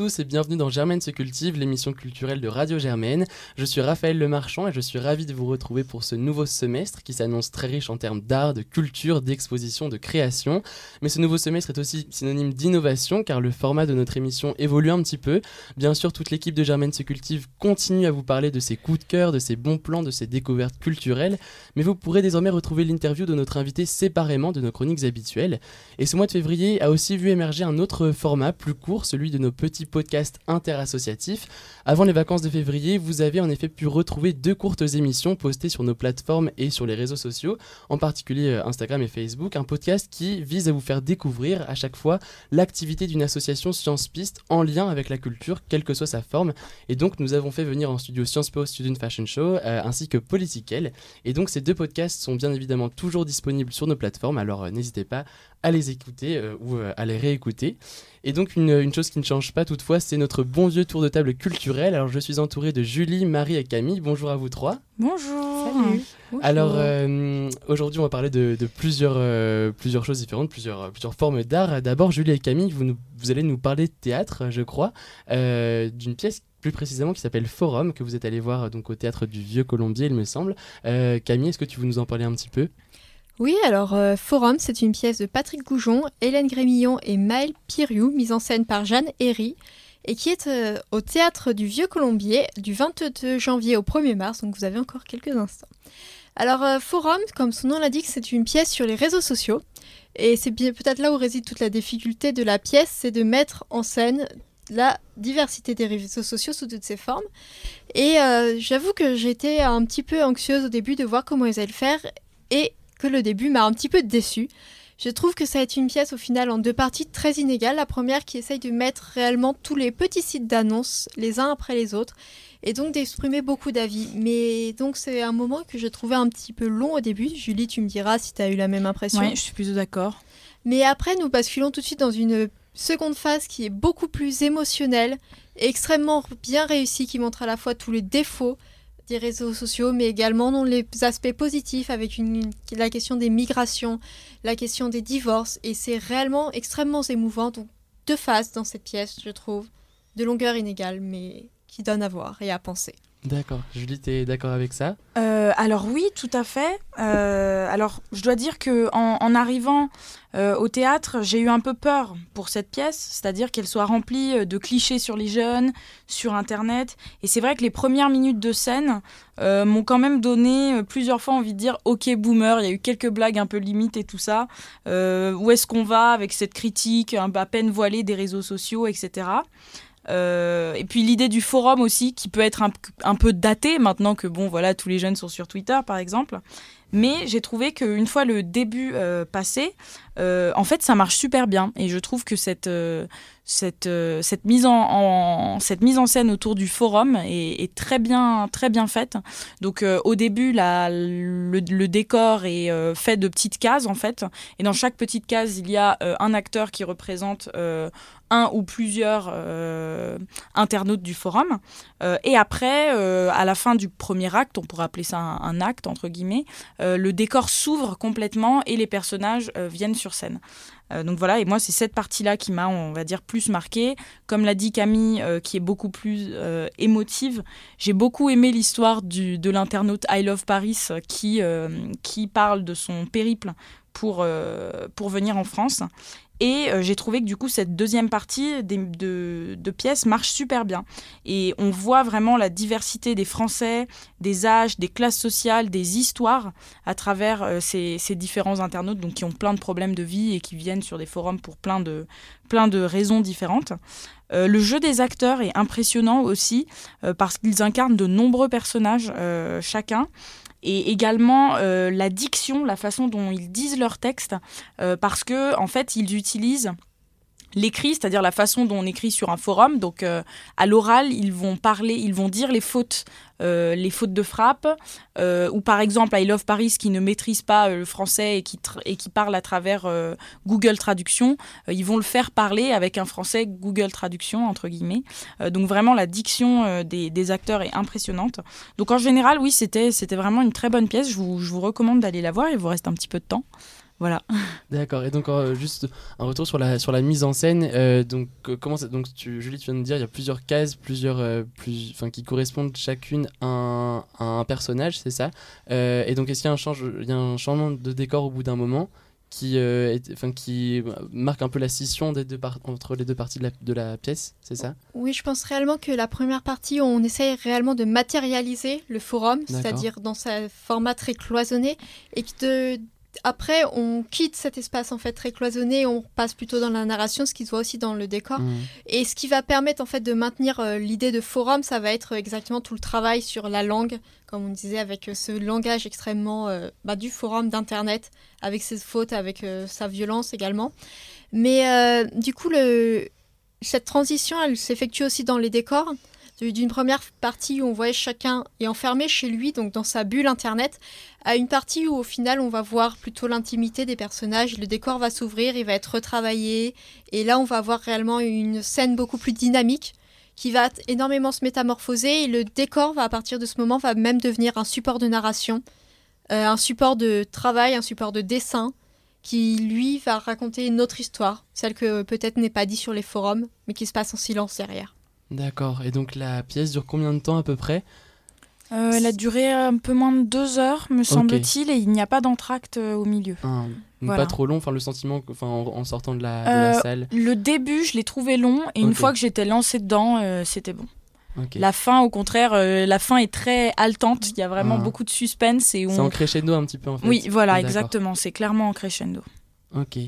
tous et bienvenue dans Germaine se cultive, l'émission culturelle de Radio Germaine. Je suis Raphaël Lemarchand et je suis ravi de vous retrouver pour ce nouveau semestre qui s'annonce très riche en termes d'art, de culture, d'exposition, de création. Mais ce nouveau semestre est aussi synonyme d'innovation car le format de notre émission évolue un petit peu. Bien sûr, toute l'équipe de Germaine se cultive continue à vous parler de ses coups de cœur, de ses bons plans, de ses découvertes culturelles, mais vous pourrez désormais retrouver l'interview de notre invité séparément de nos chroniques habituelles. Et ce mois de février a aussi vu émerger un autre format plus court, celui de nos petits podcasts interassociatifs. Avant les vacances de février, vous avez en effet pu retrouver deux courtes émissions postées sur nos plateformes et sur les réseaux sociaux, en particulier euh, Instagram et Facebook, un podcast qui vise à vous faire découvrir à chaque fois l'activité d'une association Sciences Piste en lien avec la culture, quelle que soit sa forme. Et donc nous avons fait venir en studio Sciences Po Student Fashion Show euh, ainsi que Political. Et donc ces deux podcasts sont bien évidemment toujours disponibles sur nos plateformes, alors euh, n'hésitez pas à les écouter ou à les réécouter. Et donc une, chose qui ne change pas toutefois, c'est notre bon vieux tour de table culturel. Alors je suis entouré de Julie, Marie et Camille. Bonjour à vous trois. Bonjour. Salut. Alors euh, aujourd'hui on va parler de, plusieurs, euh, plusieurs choses différentes, plusieurs, plusieurs formes d'art. D'abord Julie et Camille, vous, vous allez nous parler de théâtre, je crois, euh, d'une pièce plus précisément qui s'appelle Forum, que vous êtes allé voir donc au théâtre du Vieux Colombier, il me semble. Camille, est-ce que tu veux nous en parler un petit peu? Oui, alors euh, Forum, c'est une pièce de Patrick Goujon, Hélène Grémillon et Maël Piriou, mise en scène par Jeanne Herry, et qui est euh, au théâtre du Vieux Colombier du 22 janvier au 1er mars, donc vous avez encore quelques instants. Alors euh, Forum, comme son nom l'indique, c'est une pièce sur les réseaux sociaux, et c'est peut-être là où réside toute la difficulté de la pièce, c'est de mettre en scène la diversité des réseaux sociaux sous toutes ses formes. Et j'avoue que j'étais un petit peu anxieuse au début de voir comment ils allaient le faire, et que le début m'a un petit peu déçu. Je trouve que ça va être une pièce au final en deux parties très inégales. La première qui essaye de mettre réellement tous les petits sites d'annonces les uns après les autres et donc d'exprimer beaucoup d'avis. Mais donc c'est un moment que je trouvais un petit peu long au début. Julie, tu me diras si tu as eu la même impression. Oui, je suis plutôt d'accord. Mais après, nous basculons tout de suite dans une seconde phase qui est beaucoup plus émotionnelle, extrêmement bien réussie, qui montre à la fois tous les défauts, réseaux sociaux, mais également dans les aspects positifs avec la question des migrations, la question des divorces. Et c'est réellement extrêmement émouvant. Donc, deux phases dans cette pièce, je trouve, de longueur inégale, mais qui donnent à voir et à penser. D'accord. Julie, tu es d'accord avec ça? Euh, Alors oui, tout à fait. Euh, alors je dois dire que en, arrivant euh, au théâtre, j'ai eu un peu peur pour cette pièce, c'est-à-dire qu'elle soit remplie de clichés sur les jeunes, sur Internet. Et c'est vrai que les premières minutes de scène m'ont quand même donné plusieurs fois envie de dire OK boomer. Il y a eu quelques blagues un peu limites et tout ça. où est-ce qu'on va avec cette critique à peine voilée des réseaux sociaux, etc. Euh, et puis l'idée du forum aussi, qui peut être un, peu daté maintenant que bon voilà tous les jeunes sont sur Twitter par exemple. Mais j'ai trouvé qu'une fois le début euh, passé, euh, en fait ça marche super bien et je trouve que cette cette, euh, cette, mise en, scène autour du forum est, très, bien, faite. Donc euh, au début, le, décor est euh, fait de petites cases en fait. Et dans chaque petite case, il y a un acteur qui représente un ou plusieurs internautes du forum. et après, à la fin du premier acte, on pourrait appeler ça un, un acte entre guillemets, le décor s'ouvre complètement et les personnages viennent sur scène. Euh, donc voilà, et moi c'est cette partie-là qui m'a, on va dire, plus marqué. Comme l'a dit Camille, euh, qui est beaucoup plus euh, émotive, j'ai beaucoup aimé l'histoire de l'internaute I Love Paris qui, qui parle de son périple pour, pour venir en France. Et euh, j'ai trouvé que du coup, cette deuxième partie de, de, pièces marche super bien. Et on voit vraiment la diversité des Français, des âges, des classes sociales, des histoires à travers euh, ces, ces, différents internautes donc, qui ont plein de problèmes de vie et qui viennent sur des forums pour plein de, plein de raisons différentes. Euh, le jeu des acteurs est impressionnant aussi parce qu'ils incarnent de nombreux personnages chacun et également euh, la diction, la façon dont ils disent leurs textes, euh, parce que en fait ils utilisent l'écrit, c'est-à-dire la façon dont on écrit sur un forum. Donc euh, à l'oral, ils vont parler, ils vont dire les fautes, euh, les fautes de frappe, euh, ou par exemple I Love Paris qui ne maîtrise pas le français et qui, et qui parle à travers Google Traduction, ils vont le faire parler avec un français Google Traduction entre guillemets. donc vraiment la diction des, des, acteurs est impressionnante. Donc en général, oui, c'était vraiment une très bonne pièce. Je vous, je vous recommande d'aller la voir. Il vous reste un petit peu de temps. Voilà. D'accord. Et donc euh, juste un retour sur la sur la mise en scène. euh, donc euh, comment ça- donc tu, Julie, tu viens de dire il y a plusieurs cases, plusieurs euh, plus enfin qui correspondent chacune à un, à un personnage, c'est ça. Euh, et donc est-ce qu'il y a un change il y a un changement de décor au bout d'un moment qui euh, enfin qui marque un peu la scission des deux par- entre les deux parties de la, de la pièce, c'est ça? Oui, je pense réellement que la première partie, on essaye réellement de matérialiser le forum, D'accord. c'est-à-dire dans sa format très cloisonné, et que de- après, on quitte cet espace en fait très cloisonné, on passe plutôt dans la narration, ce qui se voit aussi dans le décor. Mhm. Et ce qui va permettre en fait de maintenir euh, l'idée de forum, ça va être exactement tout le travail sur la langue, comme on disait, avec euh, ce langage extrêmement euh, bah, du forum d'internet, avec ses fautes, avec euh, sa violence également. Mais du coup, le... cette transition, elle s'effectue aussi dans les décors. Du- D'une première partie où on voyait chacun est enfermé chez lui, donc dans sa bulle internet, à une partie où au final on va voir plutôt l'intimité des personnages, le décor va s'ouvrir, il va être retravaillé, et là on va avoir réellement une scène beaucoup plus dynamique qui va énormément se métamorphoser, et le décor va à partir de ce moment va même devenir un support de narration, euh, un support de travail, un support de dessin, qui lui va raconter une autre histoire, celle que peut-être n'est pas dit sur les forums, mais qui se passe en silence derrière. D'accord. Et donc la pièce dure combien de temps à peu près? Euh, elle a duré un peu moins de deux heures, me semble-t-il, et il n'y a pas d'entracte euh, au milieu. Voilà. Pas trop long. Enfin le sentiment enfin en, en sortant de la, de la Euh, salle. Le début, je l'ai trouvé long, et une fois que j'étais lancée dedans, euh, c'était bon. La fin, au contraire, la fin est très haletante. Il y a vraiment Ah. beaucoup de suspense et C'est en crescendo un petit peu en fait. Oui, voilà, exactement. C'est clairement en crescendo. Ok.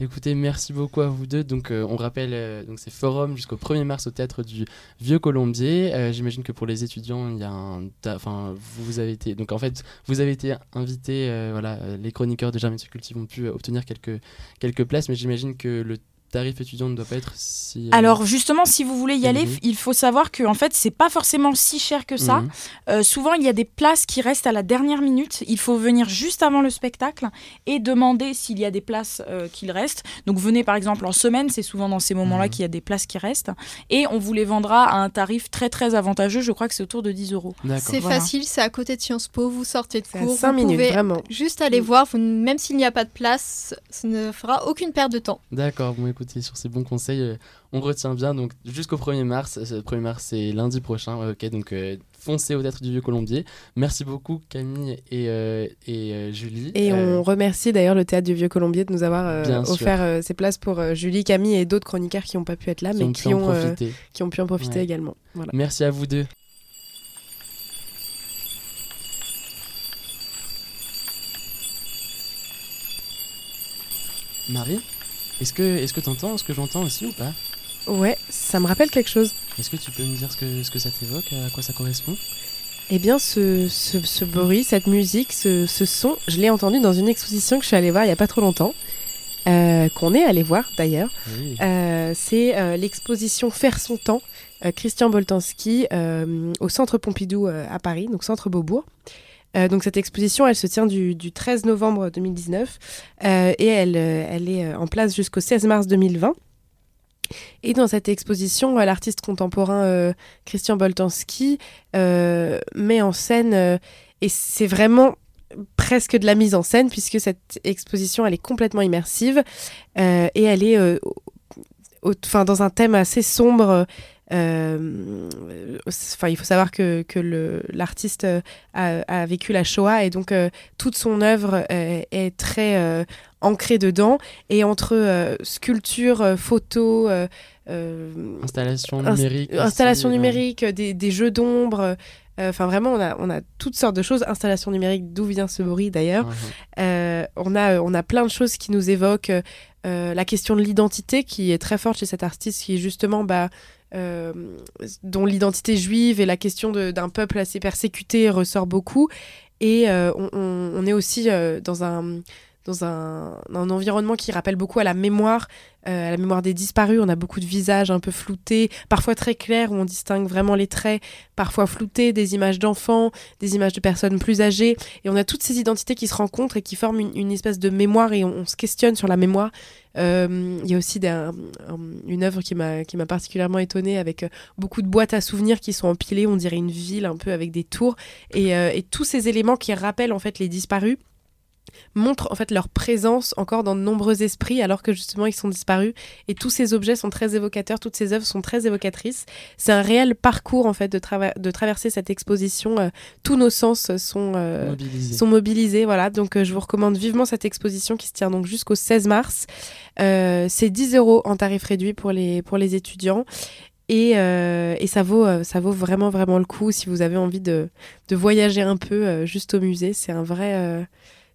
Écoutez, merci beaucoup à vous deux. Donc, euh, on rappelle, euh, donc c'est forum jusqu'au 1er mars au théâtre du Vieux Colombier. Euh, J'imagine que pour les étudiants, il y a un, enfin, vous avez été, donc en fait, vous avez été invités. euh, voilà, les chroniqueurs de Germaine Cultive ont pu obtenir quelques quelques places, mais j'imagine que le tarif étudiant ne doit pas être si. euh, Alors justement, si vous voulez y aller, il faut savoir que en fait, c'est pas forcément si cher que ça. mhm. Euh, souvent, il y a des places qui restent à la dernière minute. Il faut venir juste avant le spectacle et demander s'il y a des places euh, qu'il reste. Donc venez par exemple en semaine, c'est souvent dans ces moments-là Mhm. qu'il y a des places qui restent. Et on vous les vendra à un tarif très très avantageux. Je crois que c'est autour de 10 euros. D'accord. C'est Voilà. facile, c'est à côté de Sciences Po, vous sortez de cours, à 5 vous minutes, pouvez vraiment. juste aller Mm. voir, vous- même s'il n'y a pas de place, ça ne fera aucune perte de temps. D'accord, bon écoutez, sur ces bons conseils, euh, on retient bien. Donc jusqu'au 1er mars, euh, le 1er mars c'est lundi prochain, ok, donc euh, foncez au Théâtre du Vieux Colombier. Merci beaucoup Camille et, euh, et euh, Julie. Et Euh, on remercie d'ailleurs le Théâtre du Vieux Colombier de nous avoir euh, offert euh, ces places pour euh, Julie, Camille et d'autres chroniqueurs qui n'ont pas pu être là, qui mais ont qui ont, euh, profiter. qui ont pu en profiter Ouais. également. Voilà. Merci à vous deux. Marie, est-ce que est-ce que t'entends ce que j'entends aussi ou pas? Ouais, ça me rappelle quelque chose. Est-ce que tu peux me dire ce que ce que ça t'évoque, à quoi ça correspond? Eh bien, ce, ce, ce bruit, cette musique, ce, ce son, je l'ai entendu dans une exposition que je suis allée voir il n'y a pas trop longtemps, euh, qu'on est allé voir d'ailleurs. Oui. Euh, c'est euh, l'exposition Faire son temps, Christian Boltanski, au Centre Pompidou à Paris, donc Centre Beaubourg. Euh, donc cette exposition, elle se tient du, du 13 novembre 2019 euh, et elle, euh, est euh, en place jusqu'au 16 mars 2020. Et dans cette exposition, l'artiste contemporain Christian Boltanski met en scène, et c'est vraiment presque de la mise en scène, puisque cette exposition, elle est complètement immersive, et elle est dans un thème assez sombre. Euh, Enfin, il faut savoir que, que l'artiste euh, a, a vécu la Shoah et donc euh, toute son œuvre euh, est très euh, ancrée dedans. Et entre euh, sculpture, euh, photo, euh, euh, Installation Inst- numérique. aussi, installation euh, numérique, des, des jeux d'ombre. euh, Enfin, vraiment, on a, on a toutes sortes de choses. Installation numérique, d'où vient ce bruit d'ailleurs. Euh, on, a, on a plein de choses qui nous évoquent euh, la question de l'identité qui est très forte chez cet artiste, qui est justement bah, euh, dont l'identité juive et la question d'un peuple assez persécuté ressort beaucoup. Et euh, on, on- on est aussi euh, dans un dans un, environnement qui rappelle beaucoup à la mémoire, euh, à la mémoire des disparus. On a beaucoup de visages un peu floutés, parfois très clairs où on distingue vraiment les traits, parfois floutés, des images d'enfants, des images de personnes plus âgées. Et on a toutes ces identités qui se rencontrent et qui forment une, espèce de mémoire et on, se questionne sur la mémoire. Euh, Il y a aussi une œuvre qui m'a particulièrement étonnée avec euh, beaucoup de boîtes à souvenirs qui sont empilées, on dirait une ville un peu avec des tours et, et tous ces éléments qui rappellent en fait les disparus montrent en fait leur présence encore dans de nombreux esprits alors que justement ils sont disparus. Et tous ces objets sont très évocateurs toutes ces œuvres sont très évocatrices. C'est un réel parcours en fait de, de traverser cette exposition euh, tous nos sens sont euh, mobilisés. sont mobilisés voilà. Donc euh, je vous recommande vivement cette exposition qui se tient donc jusqu'au 16 mars. C'est 10 euros en tarif réduit pour les pour les étudiants. Et, et, ça, vaut, ça vaut vraiment, vraiment le coup si vous avez envie de, de voyager un peu juste au musée. C'est un vrai,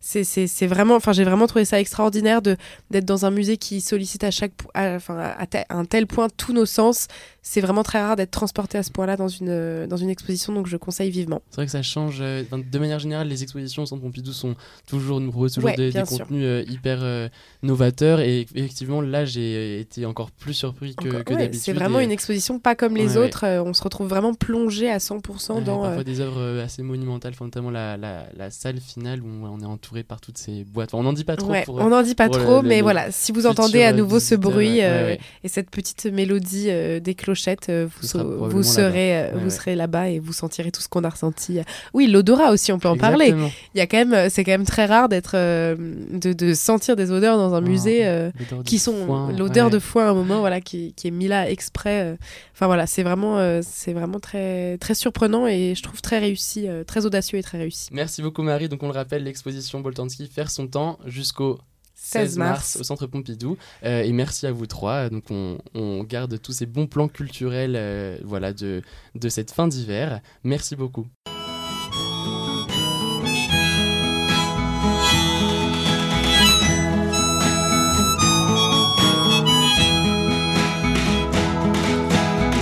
c'est vraiment, enfin, j'ai vraiment trouvé ça extraordinaire de d'être dans un musée qui sollicite à chaque, enfin, à, un tel point tous nos sens. C'est vraiment très rare d'être transporté à ce point-là dans une dans une exposition, donc je conseille vivement. C'est vrai que ça change. Euh, de manière générale, les expositions au Centre Pompidou sont toujours nombreuses, toujours des, contenus euh, hyper euh, novateurs. Et effectivement, là, j'ai été encore plus surpris que, que d'habitude. C'est vraiment une exposition pas comme les autres. on se retrouve vraiment plongé à 100% dans. Parfois des œuvres assez monumentales, notamment la, la, la, salle finale où on est entouré par toutes ces boîtes. on n'en dit pas trop. on n'en dit pas trop, mais voilà, si vous entendez à nouveau ce bruit euh, et cette petite mélodie euh, des clochettes, euh, vous, vous, serez, vous serez là-bas et vous sentirez tout ce qu'on a ressenti. Oui, l'odorat aussi, on peut en parler. Il y a quand même, c'est quand même très rare d'être, de, de, sentir des odeurs dans un musée qui sont l'odeur de foin à un moment, voilà, qui, qui, est mis là exprès. Enfin voilà, c'est vraiment, c'est vraiment très, très surprenant et je trouve très réussi, très audacieux et très réussi. Merci beaucoup Marie. Donc on le rappelle, l'exposition Boltanski faire son temps jusqu'au 16 mars, au Centre Pompidou. Euh, et merci à vous trois. Donc on, on, garde tous ces bons plans culturels euh, voilà, de, de cette fin d'hiver. Merci beaucoup.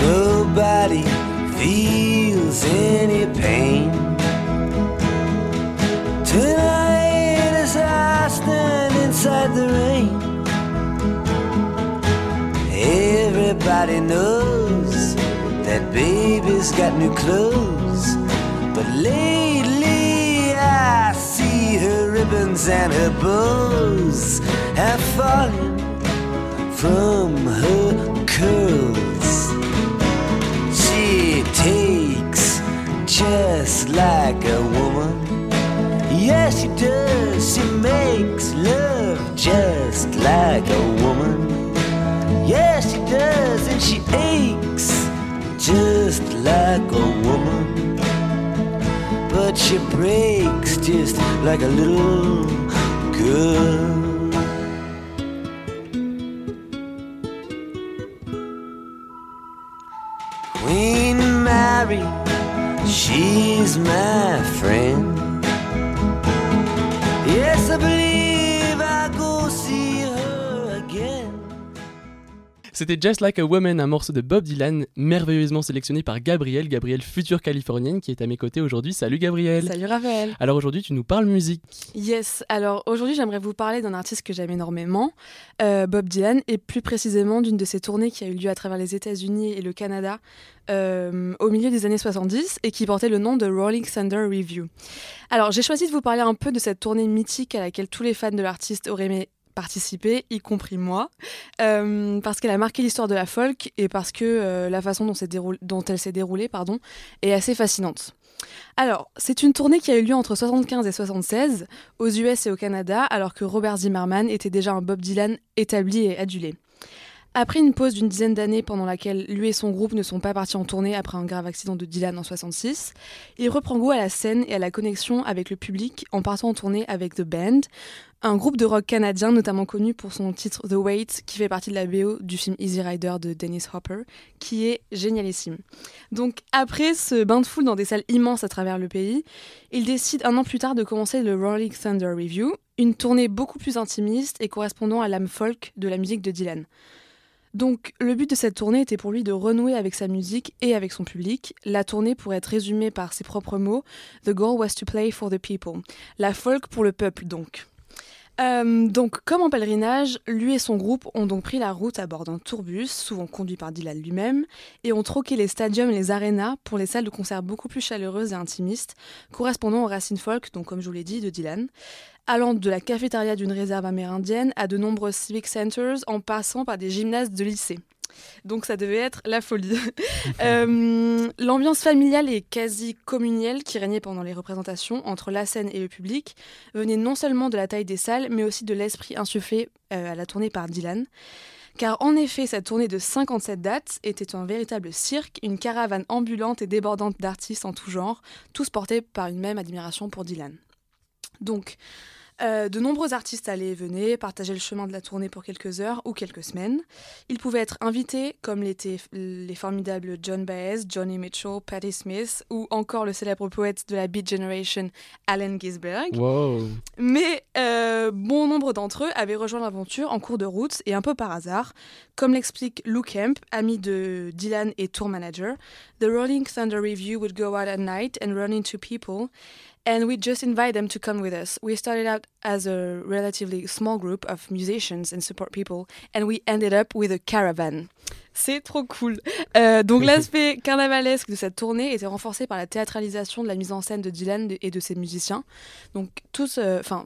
Nobody feels any pain. Everybody knows that baby's got new clothes. But lately I see her ribbons and her bows have fallen from her curls. She takes just like a woman. Yes, she does. Like a woman. But she breaks just like a little girl. Queen Mary, she's my friend. C'était Just Like a Woman, un morceau de Bob Dylan, merveilleusement sélectionné par Gabrielle, Gabrielle future californienne, qui est à mes côtés aujourd'hui. Salut Gabrielle Salut Raphaël Alors aujourd'hui, tu nous parles musique. Yes, alors aujourd'hui, j'aimerais vous parler d'un artiste que j'aime énormément, euh, Bob Dylan, et plus précisément d'une de ses tournées qui a eu lieu à travers les États-Unis et le Canada euh, au milieu des années 70 et qui portait le nom de Rolling Thunder Review. Alors j'ai choisi de vous parler un peu de cette tournée mythique à laquelle tous les fans de l'artiste auraient aimé participer, y compris moi, euh, parce qu'elle a marqué l'histoire de la folk et parce que euh, la façon dont, elle s'est déroulée est assez fascinante. Alors, c'est une tournée qui a eu lieu entre 75 et 76 aux US et au Canada, alors que Robert Zimmerman était déjà un Bob Dylan établi et adulé. Après une pause d'une dizaine d'années pendant laquelle lui et son groupe ne sont pas partis en tournée après un grave accident de Dylan en 66, il reprend goût à la scène et à la connexion avec le public en partant en tournée avec The Band, un groupe de rock canadien notamment connu pour son titre The Wait qui fait partie de la BO du film Easy Rider de Dennis Hopper, qui est génialissime. Donc après ce bain de foule dans des salles immenses à travers le pays, il décide un an plus tard de commencer le Rolling Thunder Review, une tournée beaucoup plus intimiste et correspondant à l'âme folk de la musique de Dylan. Donc le but de cette tournée était pour lui de renouer avec sa musique et avec son public. La tournée pourrait être résumée par ses propres mots The goal was to play for the people. La folk pour le peuple donc. Euh, donc, comme en pèlerinage, lui et son groupe ont donc pris la route à bord d'un tourbus, souvent conduit par Dylan lui-même, et ont troqué les stadiums et les arénas pour les salles de concert beaucoup plus chaleureuses et intimistes, correspondant aux racines folk, donc comme je vous l'ai dit, de Dylan allant de la cafétéria d'une réserve amérindienne à de nombreux civic centers en passant par des gymnases de lycée. Donc ça devait être la folie. Euh, L'ambiance familiale et quasi communielle qui régnait pendant les représentations entre la scène et le public venait non seulement de la taille des salles, mais aussi de l'esprit insufflé euh, à la tournée par Dylan. Car en effet, cette tournée de 57 dates était un véritable cirque, une caravane ambulante et débordante d'artistes en tout genre, tous portés par une même admiration pour Dylan. Donc, euh, de nombreux artistes allaient et venaient, partager le chemin de la tournée pour quelques heures ou quelques semaines. Ils pouvaient être invités, comme l'étaient les formidables John Baez, Johnny Mitchell, Patti Smith, ou encore le célèbre poète de la Beat Generation, Allen Ginsberg. Wow. Mais euh, bon nombre d'entre eux avaient rejoint l'aventure en cours de route et un peu par hasard. Comme l'explique Lou Kemp, ami de Dylan et tour manager, The Rolling Thunder Review would go out at night and run into people and we just invite them to come with us. We started out as a relatively small group of musicians and support people, and we ended up with a caravan. C'est trop cool. Euh, donc l'aspect carnavalesque de cette tournée était renforcé par la théâtralisation de la mise en scène de Dylan et de ses musiciens. Donc tous, euh, enfin.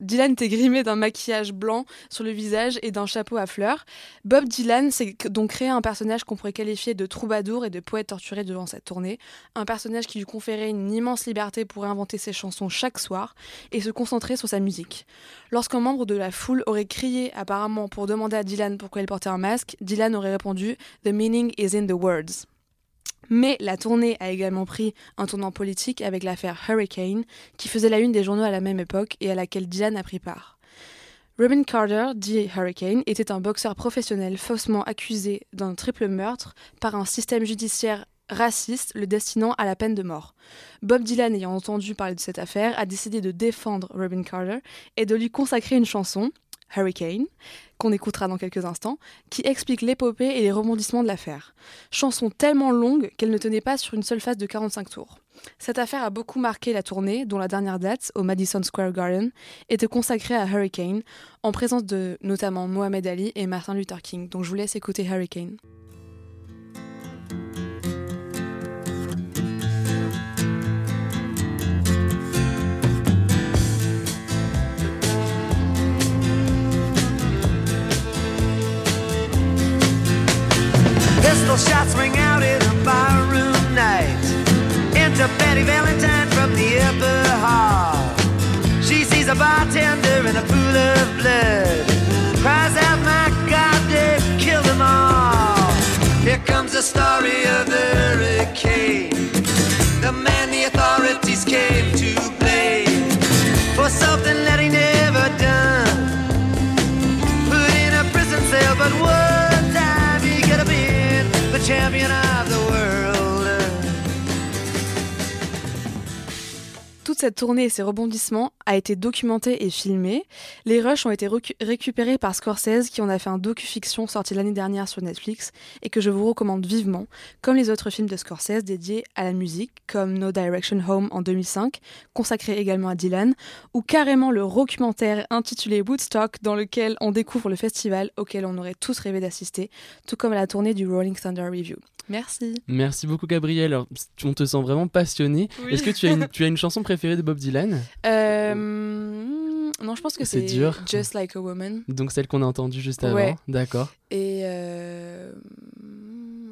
Dylan était grimé d'un maquillage blanc sur le visage et d'un chapeau à fleurs. Bob Dylan s'est donc créé un personnage qu'on pourrait qualifier de troubadour et de poète torturé devant cette tournée. Un personnage qui lui conférait une immense liberté pour inventer ses chansons chaque soir et se concentrer sur sa musique. Lorsqu'un membre de la foule aurait crié apparemment pour demander à Dylan pourquoi il portait un masque, Dylan aurait répondu The meaning is in the words. Mais la tournée a également pris un tournant politique avec l'affaire Hurricane, qui faisait la une des journaux à la même époque et à laquelle Dylan a pris part. Robin Carter, dit Hurricane, était un boxeur professionnel faussement accusé d'un triple meurtre par un système judiciaire raciste le destinant à la peine de mort. Bob Dylan, ayant entendu parler de cette affaire, a décidé de défendre Robin Carter et de lui consacrer une chanson, Hurricane, qu'on écoutera dans quelques instants, qui explique l'épopée et les rebondissements de l'affaire. Chanson tellement longue qu'elle ne tenait pas sur une seule phase de 45 tours. Cette affaire a beaucoup marqué la tournée, dont la dernière date, au Madison Square Garden, était consacrée à Hurricane, en présence de notamment Mohamed Ali et Martin Luther King. Donc je vous laisse écouter Hurricane. Pistol shots ring out in a barroom night. Enter Betty Valentine from the upper hall. She sees a bartender in a pool of blood. Cries out, my God, they've killed them all. Here comes the story of the hurricane. The man the authorities came to Toute cette tournée et ses rebondissements a été documentée et filmée. Les rushs ont été récupérés par Scorsese qui en a fait un docu-fiction sorti l'année dernière sur Netflix et que je vous recommande vivement, comme les autres films de Scorsese dédiés à la musique, comme No Direction Home en 2005, consacré également à Dylan, ou carrément le documentaire intitulé Woodstock dans lequel on découvre le festival auquel on aurait tous rêvé d'assister, tout comme à la tournée du Rolling Thunder Review. Merci. Merci beaucoup, Gabriel. Alors, on te sent vraiment passionné. Oui. Est-ce que tu as, une, tu as une chanson préférée de Bob Dylan Euh, non, je pense que C'est dur. Just Like a Woman. Donc celle qu'on a entendue juste avant. Ouais. D'accord. Et euh...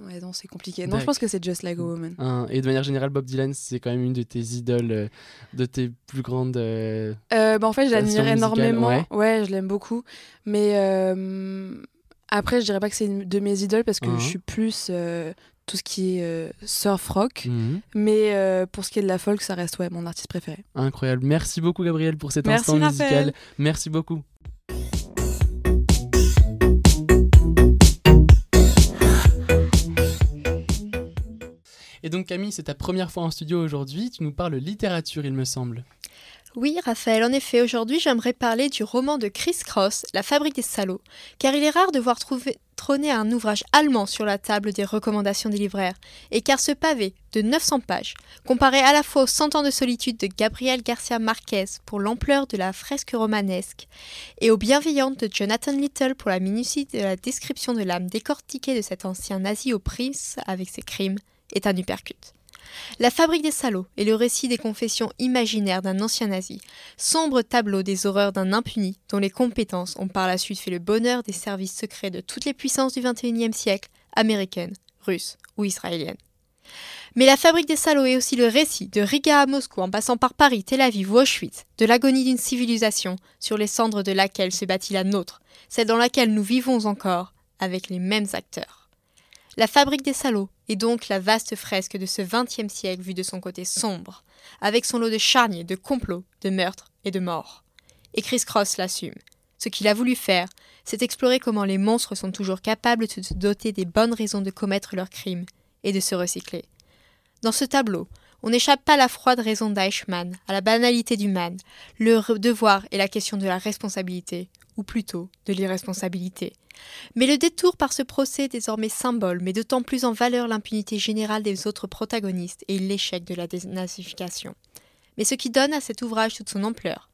ouais, non, c'est compliqué. Non, je pense que c'est Just Like a Woman. Et de manière générale, Bob Dylan, c'est quand même une de tes idoles, euh, de tes plus grandes. bah, en fait, je l'admire énormément. ouais. je l'aime beaucoup. Mais après, je dirais pas que c'est une de mes idoles parce que Mhm. je suis plus euh, tout ce qui est euh, surf rock. mhm. Mais euh, pour ce qui est de la folk, ça reste ouais, mon artiste préféré. Incroyable. Merci beaucoup, Gabriel, pour cet Merci, instant Raphaël. musical. Merci beaucoup. Et donc Camille, c'est ta première fois en studio aujourd'hui. Tu nous parles littérature, il me semble. Oui, Raphaël, en effet, aujourd'hui j'aimerais parler du roman de Chris Cross, La fabrique des salauds, car il est rare de voir trôner un ouvrage allemand sur la table des recommandations des libraires, et car ce pavé, de 900 pages, comparé à la fois aux Cent ans de solitude de Gabriel Garcia Marquez pour l'ampleur de la fresque romanesque, et aux bienveillantes de Jonathan Little pour la minutie de la description de l'âme décortiquée de cet ancien nazi aux prises avec ses crimes, est un uppercut. La fabrique des salauds est le récit des confessions imaginaires d'un ancien nazi, sombre tableau des horreurs d'un impuni dont les compétences ont par la suite fait le bonheur des services secrets de toutes les puissances du XXIe siècle, américaines, russes ou israéliennes. Mais la fabrique des salauds est aussi le récit de Riga à Moscou en passant par Paris, Tel Aviv ou Auschwitz, de l'agonie d'une civilisation sur les cendres de laquelle se bâtit la nôtre, celle dans laquelle nous vivons encore avec les mêmes acteurs. La fabrique des salauds est donc la vaste fresque de ce XXe siècle vu de son côté sombre, avec son lot de charniers, de complots, de meurtres et de morts. Et Chris Cross l'assume. Ce qu'il a voulu faire, c'est explorer comment les monstres sont toujours capables de se doter des bonnes raisons de commettre leurs crimes et de se recycler. Dans ce tableau, on n'échappe pas à la froide raison d'Eichmann, à la banalité du man, le devoir et la question de la responsabilité, ou plutôt de l'irresponsabilité. Mais le détour par ce procès désormais symbole met d'autant plus en valeur l'impunité générale des autres protagonistes et l'échec de la dénazification. Mais ce qui donne à cet ouvrage toute son ampleur,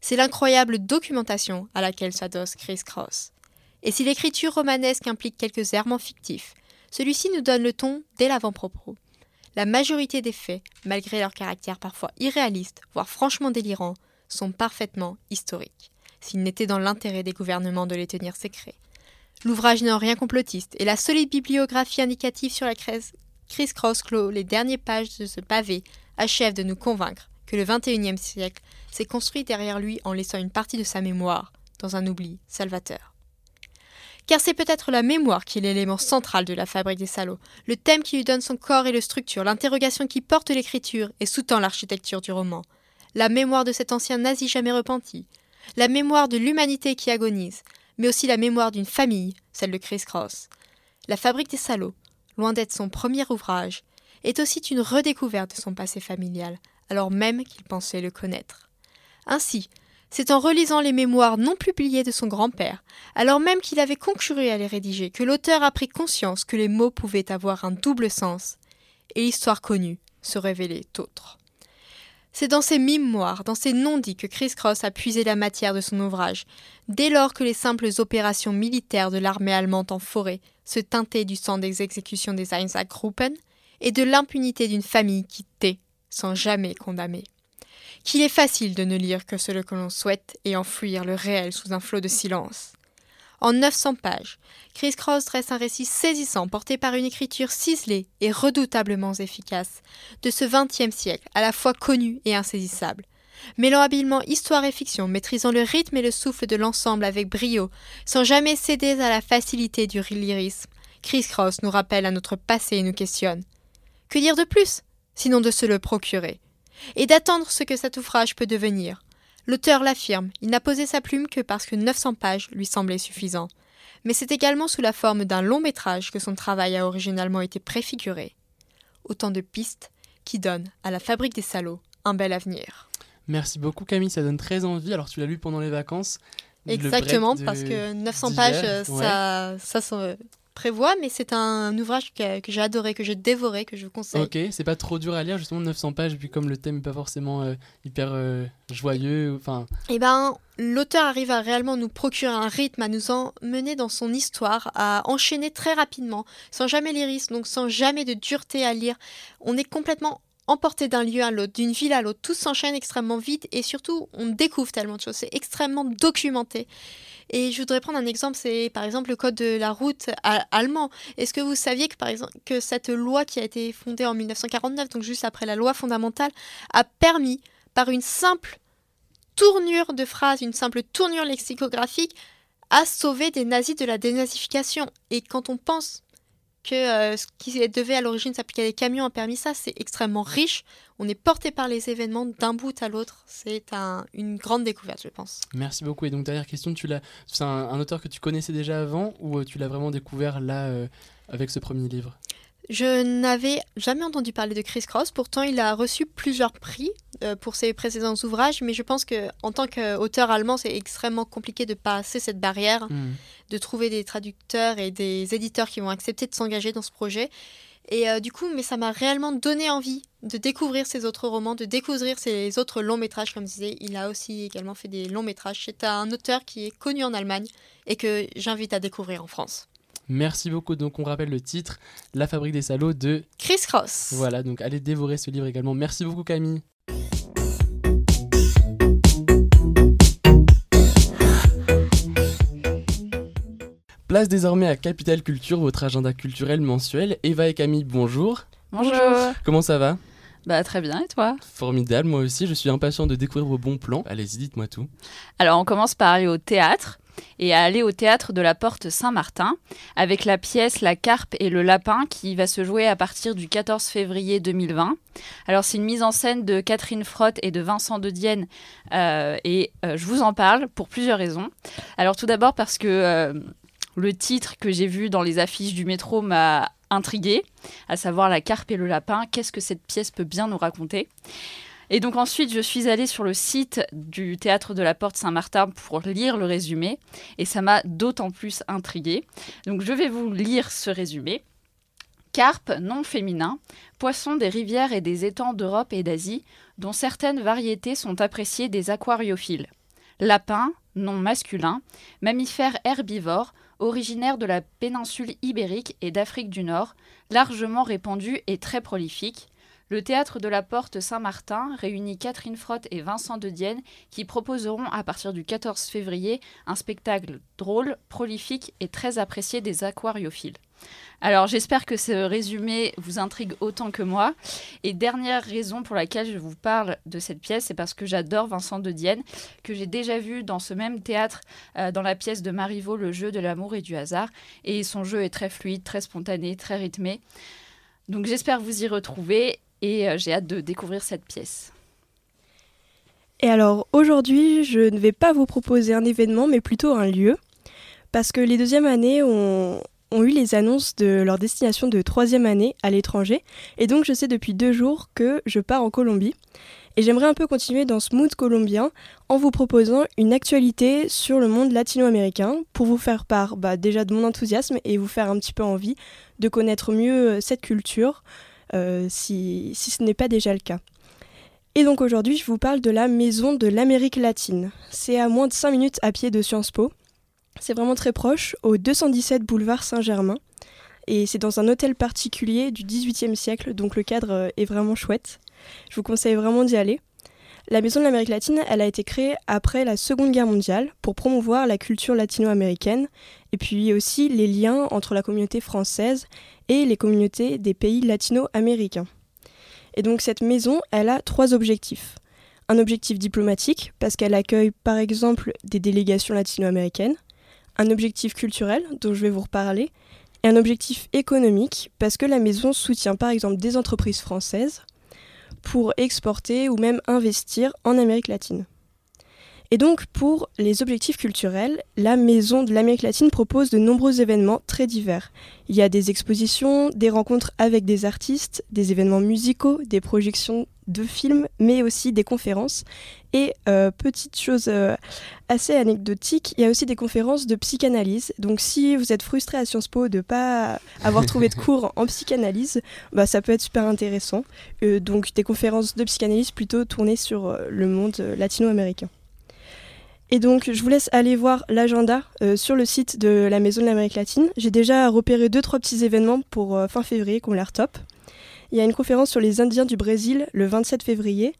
c'est l'incroyable documentation à laquelle s'adosse Chris Cross. Et si l'écriture romanesque implique quelques errements fictifs, celui-ci nous donne le ton dès l'avant-propos. La majorité des faits, malgré leur caractère parfois irréaliste, voire franchement délirant, sont parfaitement historiques, s'il n'était dans l'intérêt des gouvernements de les tenir secrets. L'ouvrage n'est en rien complotiste, et la solide bibliographie indicative sur la Chris Cross clos les dernières pages de ce pavé achève de nous convaincre que le XXIe siècle s'est construit derrière lui en laissant une partie de sa mémoire dans un oubli salvateur car c'est peut-être la mémoire qui est l'élément central de la fabrique des salauds, le thème qui lui donne son corps et le structure, l'interrogation qui porte l'écriture et sous-tend l'architecture du roman, la mémoire de cet ancien nazi jamais repenti, la mémoire de l'humanité qui agonise, mais aussi la mémoire d'une famille, celle de Chris Cross. La fabrique des salauds, loin d'être son premier ouvrage, est aussi une redécouverte de son passé familial, alors même qu'il pensait le connaître. Ainsi, c'est en relisant les mémoires non publiées de son grand-père, alors même qu'il avait concurré à les rédiger, que l'auteur a pris conscience que les mots pouvaient avoir un double sens, et l'histoire connue se révélait autre. C'est dans ces mémoires, dans ces non-dits que Chris Cross a puisé la matière de son ouvrage, dès lors que les simples opérations militaires de l'armée allemande en forêt se teintaient du sang des exécutions des Einsatzgruppen et de l'impunité d'une famille qui tait sans jamais condamner qu'il est facile de ne lire que ce que l'on souhaite et enfuir le réel sous un flot de silence. En 900 pages, Chris Cross dresse un récit saisissant porté par une écriture ciselée et redoutablement efficace de ce XXe siècle, à la fois connu et insaisissable. Mêlant habilement histoire et fiction, maîtrisant le rythme et le souffle de l'ensemble avec brio, sans jamais céder à la facilité du lyrisme, Chris Cross nous rappelle à notre passé et nous questionne. Que dire de plus, sinon de se le procurer? Et d'attendre ce que cet ouvrage peut devenir? L'auteur l'affirme, il n'a posé sa plume que parce que 900 pages lui semblaient suffisants. Mais c'est également sous la forme d'un long métrage que son travail a originalement été préfiguré. Autant de pistes qui donnent à la fabrique des salauds un bel avenir. Merci beaucoup Camille, ça donne très envie. Alors tu l'as lu pendant les vacances Exactement, parce que 900 pages, ça, ça, prévoit, mais c'est un, ouvrage que, j'ai adoré, que j'ai dévoré, que je vous conseille. Ok, c'est pas trop dur à lire, justement 900 pages, vu comme le thème n'est pas forcément euh, hyper euh, joyeux. Enfin. Eh ben, l'auteur arrive à réellement nous procurer un rythme, à nous emmener dans son histoire, à enchaîner très rapidement, sans jamais lyrisme, donc sans jamais de dureté à lire. On est complètement emporté d'un lieu à l'autre, d'une ville à l'autre. Tout s'enchaîne extrêmement vite et surtout, on découvre tellement de choses. C'est extrêmement documenté. Et je voudrais prendre un exemple, c'est par exemple le code de la route allemand. Est-ce que vous saviez que par exemple que cette loi qui a été fondée en 1949, donc juste après la loi fondamentale, a permis par une simple tournure de phrase, une simple tournure lexicographique, à sauver des nazis de la dénazification? Et quand on pense que euh, ce qui devait à l'origine s'appliquer à des camions a permis ça, c'est extrêmement riche. On est porté par les événements d'un bout à l'autre. C'est une grande découverte, je pense. Merci beaucoup. Et donc, dernière question, tu l'as, c'est un, auteur que tu connaissais déjà avant ou euh, tu l'as vraiment découvert là euh, avec ce premier livre? Je n'avais jamais entendu parler de Chris Cross, pourtant il a reçu plusieurs prix euh, pour ses précédents ouvrages, mais je pense que en tant qu'auteur allemand, c'est extrêmement compliqué de passer cette barrière, hmm. de trouver des traducteurs et des éditeurs qui vont accepter de s'engager dans ce projet. Et euh, du coup, mais ça m'a réellement donné envie de découvrir ses autres romans, de découvrir ses autres longs métrages, comme je disais. Il a aussi également fait des longs métrages. C'est un auteur qui est connu en Allemagne et que j'invite à découvrir en France. Merci beaucoup. Donc, on rappelle le titre La fabrique des salauds de. Chris Cross. Voilà, donc allez dévorer ce livre également. Merci beaucoup, Camille. Place désormais à Capital Culture, votre agenda culturel mensuel. Eva et Camille, bonjour. Bonjour. Comment ça va? Bah très bien et toi? Formidable, moi aussi, je suis impatient de découvrir vos bons plans. Allez-y, dites-moi tout. Alors on commence par aller au théâtre et à aller au théâtre de la Porte Saint-Martin avec la pièce La Carpe et le Lapin qui va se jouer à partir du 14 février 2020. Alors c'est une mise en scène de Catherine Frotte et de Vincent de Dienne euh, et euh, je vous en parle pour plusieurs raisons. Alors tout d'abord parce que euh, le titre que j'ai vu dans les affiches du métro m'a intriguée, à savoir La Carpe et le Lapin. Qu'est-ce que cette pièce peut bien nous raconter? Et donc ensuite, je suis allée sur le site du théâtre de la Porte Saint-Martin pour lire le résumé, et ça m'a d'autant plus intriguée. Donc je vais vous lire ce résumé. Carpe, nom féminin, poisson des rivières et des étangs d'Europe et d'Asie, dont certaines variétés sont appréciées des aquariophiles. Lapin, nom masculin, mammifère herbivore, originaire de la péninsule ibérique et d'Afrique du Nord, largement répandu et très prolifique. Le théâtre de la Porte Saint-Martin réunit Catherine Frotte et Vincent de Dienne qui proposeront à partir du 14 février un spectacle drôle, prolifique et très apprécié des aquariophiles. Alors j'espère que ce résumé vous intrigue autant que moi. Et dernière raison pour laquelle je vous parle de cette pièce, c'est parce que j'adore Vincent de Dienne, que j'ai déjà vu dans ce même théâtre, euh, dans la pièce de Marivaux, Le jeu de l'amour et du hasard. Et son jeu est très fluide, très spontané, très rythmé. Donc j'espère vous y retrouver et euh, j'ai hâte de découvrir cette pièce. Et alors aujourd'hui, je ne vais pas vous proposer un événement, mais plutôt un lieu, parce que les deuxièmes années ont, eu les annonces de leur destination de troisième année à l'étranger, et donc je sais depuis deux jours que je pars en Colombie. Et j'aimerais un peu continuer dans ce mood colombien en vous proposant une actualité sur le monde latino-américain pour vous faire part bah, déjà de mon enthousiasme et vous faire un petit peu envie de connaître mieux cette culture, si, si ce n'est pas déjà le cas. Et donc aujourd'hui, je vous parle de la Maison de l'Amérique latine. C'est à moins de 5 minutes à pied de Sciences Po. C'est vraiment très proche, au 217 boulevard Saint-Germain. Et c'est dans un hôtel particulier du XVIIIe siècle, donc le cadre euh, est vraiment chouette. Je vous conseille vraiment d'y aller. La Maison de l'Amérique latine, elle a été créée après la Seconde Guerre mondiale pour promouvoir la culture latino-américaine et puis aussi les liens entre la communauté française et les communautés des pays latino-américains. Et donc cette maison, elle a trois objectifs. Un objectif diplomatique, parce qu'elle accueille par exemple des délégations latino-américaines. Un objectif culturel, dont je vais vous reparler. Et un objectif économique, parce que la maison soutient par exemple des entreprises françaises pour exporter ou même investir en Amérique latine. Et donc pour les objectifs culturels, la Maison de l'Amérique latine propose de nombreux événements très divers. Il y a des expositions, des rencontres avec des artistes, des événements musicaux, des projections de films, mais aussi des conférences. Et euh, petite chose euh, assez anecdotique, il y a aussi des conférences de psychanalyse. Donc si vous êtes frustré à Sciences Po de ne pas avoir trouvé de cours en psychanalyse, bah, ça peut être super intéressant. Euh, donc des conférences de psychanalyse plutôt tournées sur le monde latino-américain. Et donc, je vous laisse aller voir l'agenda euh, sur le site de la Maison de l'Amérique latine. J'ai déjà repéré deux, trois petits événements pour euh, fin février qui ont l'air top. Il y a une conférence sur les Indiens du Brésil le 27 février.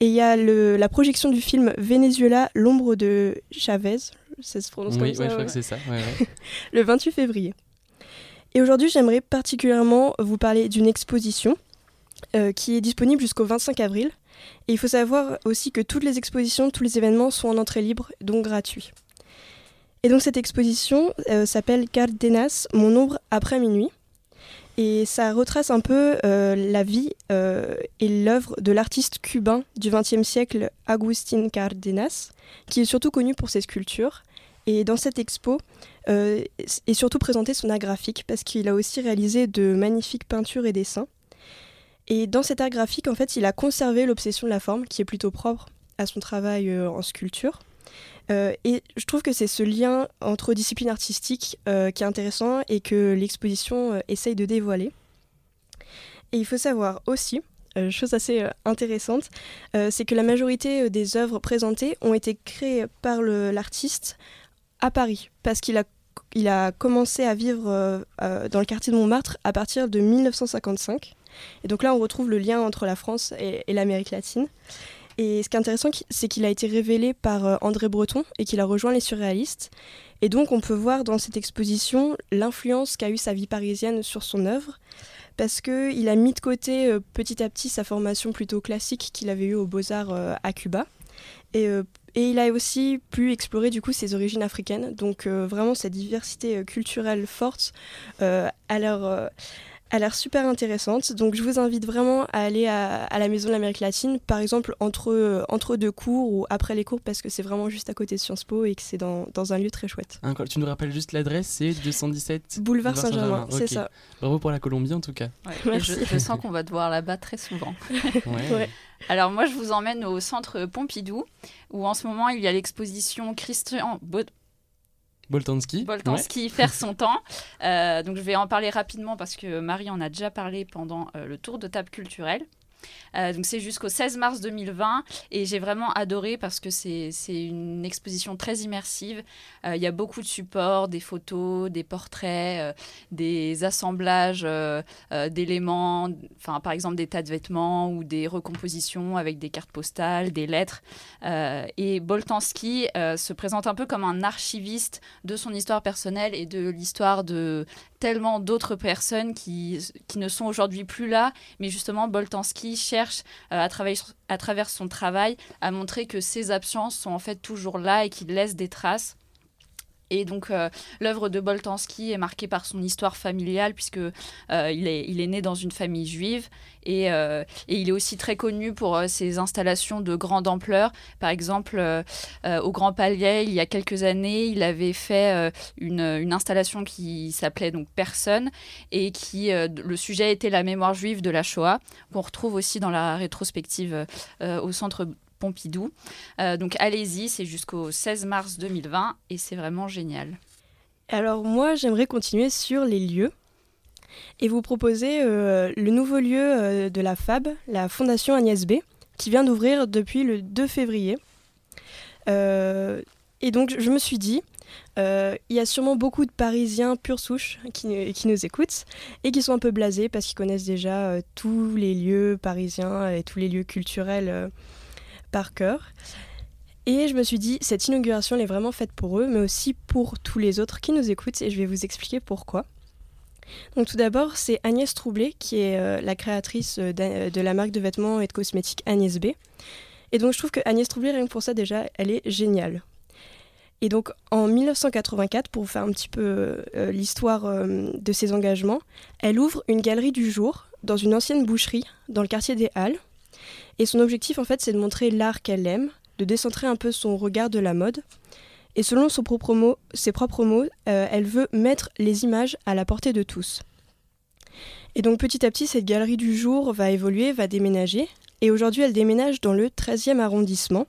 Et il y a le- la projection du film Venezuela, l'ombre de Chavez. Ça se prononce Oui, comme ouais, ça je crois que c'est ça. ouais, ouais. le 28 février. Et aujourd'hui, j'aimerais particulièrement vous parler d'une exposition euh, qui est disponible jusqu'au 25 avril. Et il faut savoir aussi que toutes les expositions, tous les événements sont en entrée libre, donc gratuits. Et donc cette exposition euh, s'appelle Cardenas, mon ombre après minuit. Et ça retrace un peu euh, la vie euh, et l'œuvre de l'artiste cubain du XXe siècle, Agustín Cardenas, qui est surtout connu pour ses sculptures. Et dans cette expo, euh, est surtout présenté son art graphique parce qu'il a aussi réalisé de magnifiques peintures et dessins. Et dans cet art graphique, en fait, il a conservé l'obsession de la forme, qui est plutôt propre à son travail en sculpture. Euh, et je trouve que c'est ce lien entre disciplines artistiques euh, qui est intéressant et que l'exposition euh, essaye de dévoiler. Et il faut savoir aussi, chose assez intéressante, c'est que la majorité des œuvres présentées ont été créées par l'artiste à Paris, parce qu'il a commencé à vivre dans le quartier de Montmartre à partir de 1955. Et donc là, on retrouve le lien entre la France et l'Amérique latine. Et ce qui est intéressant, c'est qu'il a été révélé par euh, André Breton et qu'il a rejoint les surréalistes. Et donc, on peut voir dans cette exposition l'influence qu'a eu sa vie parisienne sur son œuvre, parce qu'il a mis de côté euh, petit à petit sa formation plutôt classique qu'il avait eue aux Beaux-Arts euh, à Cuba. Et, il a aussi pu explorer du coup ses origines africaines. Donc, vraiment, cette diversité culturelle forte l'air. euh, a l'air super intéressante. Donc je vous invite vraiment à aller à, à la Maison de l'Amérique latine, par exemple entre, euh, entre deux cours ou après les cours, parce que c'est vraiment juste à côté de Sciences Po et que c'est dans, dans un lieu très chouette. Incroyable. Tu nous rappelles juste l'adresse, c'est 217 Boulevard Saint-Germain, c'est ça. Bravo pour la Colombie en tout cas. Ouais, et Merci. Je, je sens qu'on va te voir là-bas très souvent. Ouais. Ouais. Alors moi, je vous emmène au centre Pompidou, où en ce moment, il y a l'exposition Christian Bo- Boltanski. Boltanski faire son temps. Euh, donc je vais en parler rapidement parce que Marie en a déjà parlé pendant euh, le tour de table culturel. Euh, donc c'est jusqu'au 16 mars 2020 et j'ai vraiment adoré parce que c'est une exposition très immersive. Euh, Il y a beaucoup de supports, des photos, des portraits, euh, des assemblages d'éléments, par exemple des tas de vêtements ou des recompositions avec des cartes postales, des lettres. Et Boltanski se présente un peu comme un archiviste de son histoire personnelle et de l'histoire de tellement d'autres personnes qui, qui ne sont aujourd'hui plus là. Mais justement, Boltanski cherche euh, à, travailler à travers son travail à montrer que ces absences sont en fait toujours là et qu'il laisse des traces. Et donc, euh, l'œuvre de Boltanski est marquée par son histoire familiale, puisque euh, il, est, né dans une famille juive. Et, euh, il est aussi très connu pour ses installations de grande ampleur. Par exemple, au Grand Palais, il y a quelques années, il avait fait une, installation qui s'appelait donc Personne, et qui le sujet était la mémoire juive de la Shoah, qu'on retrouve aussi dans la rétrospective au centre Euh, donc allez-y, c'est jusqu'au 16 mars 2020 et c'est vraiment génial. Alors moi, j'aimerais continuer sur les lieux et vous proposer euh, le nouveau lieu euh, de la FAB, la Fondation Agnès B, qui vient d'ouvrir depuis le 2 février. Et donc je me suis dit, il y a sûrement beaucoup de Parisiens pure souche qui, nous écoutent et qui sont un peu blasés parce qu'ils connaissent déjà tous les lieux parisiens et tous les lieux culturels par cœur. Et je me suis dit, cette inauguration elle est vraiment faite pour eux, mais aussi pour tous les autres qui nous écoutent, et je vais vous expliquer pourquoi. Donc tout d'abord, c'est Agnès Troublé, qui est euh, la créatrice euh, de la marque de vêtements et de cosmétiques Agnès B. Et donc je trouve que Agnès Troublé, rien que pour ça déjà, elle est géniale. Et donc en 1984, pour vous faire un petit peu euh, l'histoire de ses engagements, elle ouvre une galerie du jour dans une ancienne boucherie dans le quartier des Halles. Et son objectif en fait, c'est de montrer l'art qu'elle aime, de décentrer un peu son regard de la mode. Et selon ses propres mots, euh, elle veut mettre les images à la portée de tous. Et donc petit à petit, cette galerie du jour va évoluer, va déménager. Et aujourd'hui, elle déménage dans le 13e arrondissement,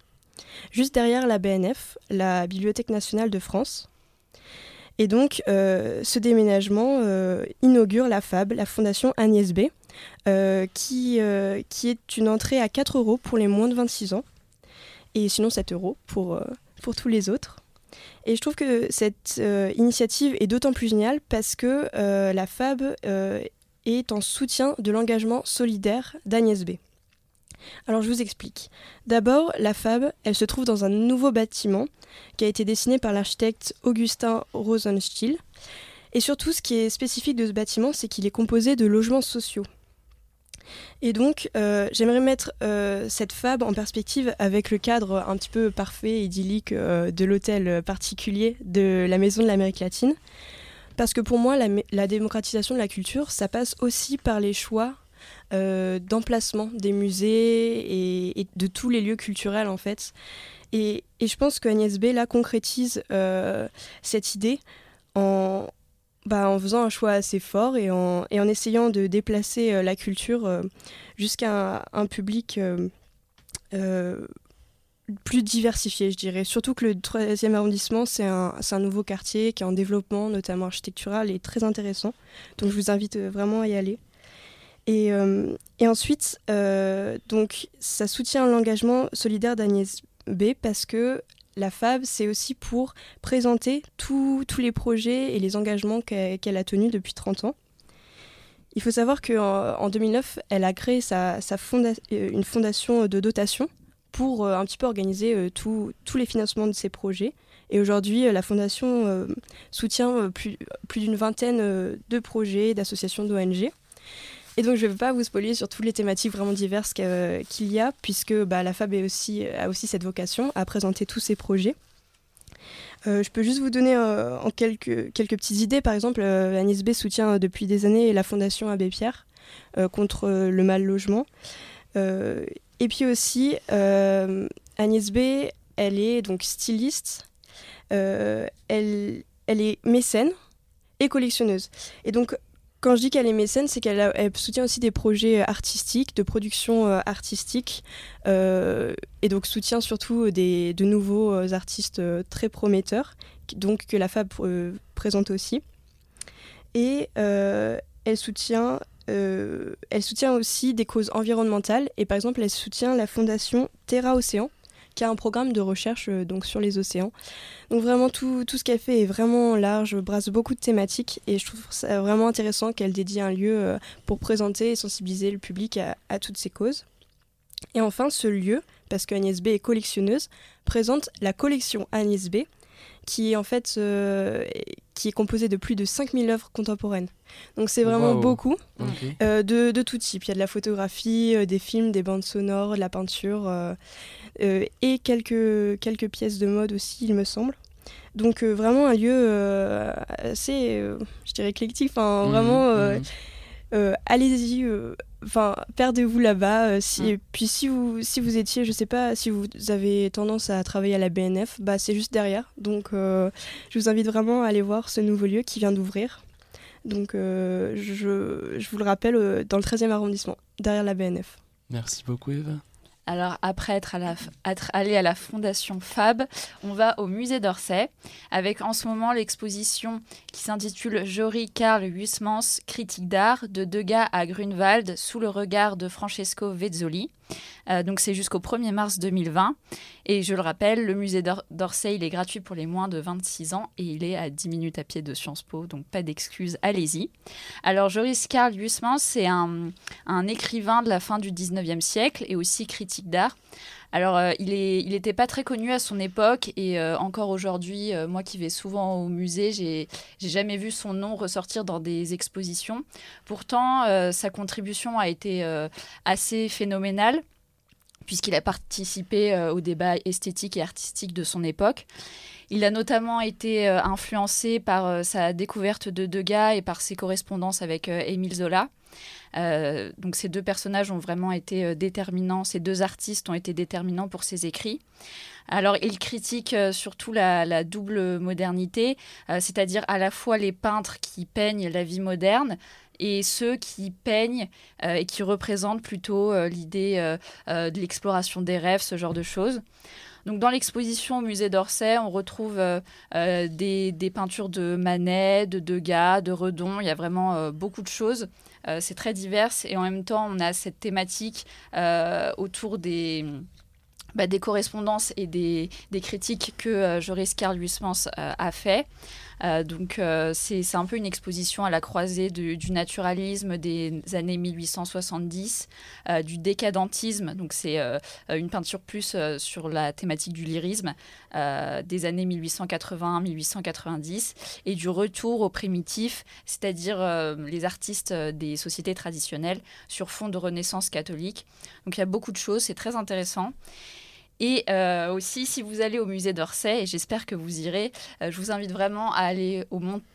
juste derrière la BNF, la Bibliothèque nationale de France. Et donc, euh, ce déménagement euh, inaugure la FAB, la Fondation Agnès B, euh, qui, euh, qui est une entrée à 4 euros pour les moins de 26 ans, et sinon 7 euros pour, euh, pour tous les autres. Et je trouve que cette initiative est d'autant plus géniale parce que la FAB est en soutien de l'engagement solidaire d'Agnès B. Alors je vous explique. D'abord, la FAB, elle se trouve dans un nouveau bâtiment qui a été dessiné par l'architecte Augustin Rosenstiel. Et surtout, ce qui est spécifique de ce bâtiment, c'est qu'il est composé de logements sociaux. Et donc, euh, j'aimerais mettre euh, cette fab en perspective avec le cadre un petit peu parfait, idyllique euh, de l'hôtel particulier de la Maison de l'Amérique latine. Parce que pour moi, la, démocratisation de la culture, ça passe aussi par les choix d'emplacement des musées et, de tous les lieux culturels, en fait. Et, je pense que Agnès B, concrétise cette idée en, bah, en faisant un choix assez fort et en, essayant de déplacer euh, la culture euh, jusqu'à un, public euh, plus diversifié, je dirais. Surtout que le 13e arrondissement, c'est un, nouveau quartier qui est en développement, notamment architectural, et très intéressant. Donc je vous invite vraiment à y aller. Et, et ensuite, donc, ça soutient l'engagement solidaire d'Agnès B parce que la FAB, c'est aussi pour présenter tous les projets et les engagements qu'elle a tenus depuis 30 ans. Il faut savoir qu'en en 2009, elle a créé sa, une fondation de dotation pour un petit peu organiser tous les financements de ses projets. Et aujourd'hui, la fondation soutient plus, plus d'une vingtaine de projets, d'associations d'ONG. Et donc, je ne vais pas vous spoiler sur toutes les thématiques vraiment diverses qu'il y a, puisque bah, la FAB a aussi cette vocation à présenter tous ses projets. Euh, je peux juste vous donner euh, quelques, petites idées. Par exemple, euh, Agnès B soutient depuis des années la Fondation Abbé Pierre contre le mal logement. et puis aussi, Agnès B, elle est styliste, elle, elle est mécène et collectionneuse. Et donc, quand je dis qu'elle est mécène, c'est qu'elle soutient aussi des projets artistiques, de production euh, artistique, euh, et donc soutient surtout des, de nouveaux euh, artistes très prometteurs, donc que la FAB présente aussi. Et elle soutient elle soutient aussi des causes environnementales et par exemple elle soutient la fondation Terra Océan qui a un programme de recherche euh, donc sur les océans. Donc vraiment tout, tout ce qu'elle fait est vraiment large, brasse beaucoup de thématiques et je trouve ça vraiment intéressant qu'elle dédie un lieu euh, pour présenter et sensibiliser le public à, toutes ces causes. Et enfin ce lieu, parce qu'Agnès B est collectionneuse, présente la collection Agnès B, qui est en fait euh, qui est composée de plus de 5000 œuvres contemporaines. Donc c'est vraiment beaucoup de, de, tout type. Il y a de la photographie, des films, des bandes sonores, de la peinture. Euh, et quelques, quelques pièces de mode aussi, il me semble. Donc euh, vraiment un lieu euh, assez, je dirais, éclectique. Enfin, mmh, vraiment, mmh. Allez-y. Enfin, perdez-vous là-bas. si, mmh. Puis si vous, si vous étiez, je sais pas, si vous avez tendance à travailler à la BNF, bah, c'est juste derrière. Donc je vous invite vraiment à aller voir ce nouveau lieu qui vient d'ouvrir. Donc je, je, vous le rappelle, dans le 13e arrondissement, derrière la BNF. Merci beaucoup Eva. Alors après être, allé à la Fondation Fab, on va au musée d'Orsay avec en ce moment l'exposition qui s'intitule Jory Karl Huysmans, critique d'art de Degas à Grunewald sous le regard de Francesco Vezzoli. Euh, donc c'est jusqu'au 1er mars 2020. Et je le rappelle, le musée d'Orsay, il est gratuit pour les moins de 26 ans et il est à 10 minutes à pied de Sciences Po, donc pas d'excuses, allez-y. Alors Joris Karl Huysmans, c'est un, un, écrivain de la fin du 19e siècle et aussi critique d'art. Alors, euh, il n'était pas très connu à son époque et euh, encore aujourd'hui, moi qui vais souvent au musée, j'ai jamais vu son nom ressortir dans des expositions. Pourtant, sa contribution a été assez phénoménale puisqu'il a participé euh, au débat esthétique et artistique de son époque. Il a notamment été euh, influencé par euh, sa découverte de Degas et par ses correspondances avec Émile Zola. Donc ces deux personnages ont vraiment été déterminants, ces deux artistes ont été déterminants pour ses écrits. Alors il critique surtout la, double modernité, c'est-à-dire à la fois les peintres qui peignent la vie moderne, et ceux qui peignent euh, et qui représentent plutôt euh, l'idée euh, de l'exploration des rêves, ce genre de choses. Donc dans l'exposition au musée d'Orsay, on retrouve des, peintures de Manet, de Degas, de Redon. Il y a vraiment beaucoup de choses. C'est très divers et en même temps, on a cette thématique autour des, bah, des correspondances et des, critiques que Joris Karl Huysmans a fait. Euh, donc euh, c'est un peu une exposition à la croisée du naturalisme des années 1870, euh, du décadentisme, donc c'est une peinture plus sur la thématique du lyrisme des années 1880-1890 et du retour au primitif, c'est-à-dire les artistes des sociétés traditionnelles sur fond de renaissance catholique. Donc il y a beaucoup de choses, c'est très intéressant. Et euh, aussi, si vous allez au musée d'Orsay, et j'espère que vous irez, euh, je vous invite vraiment à aller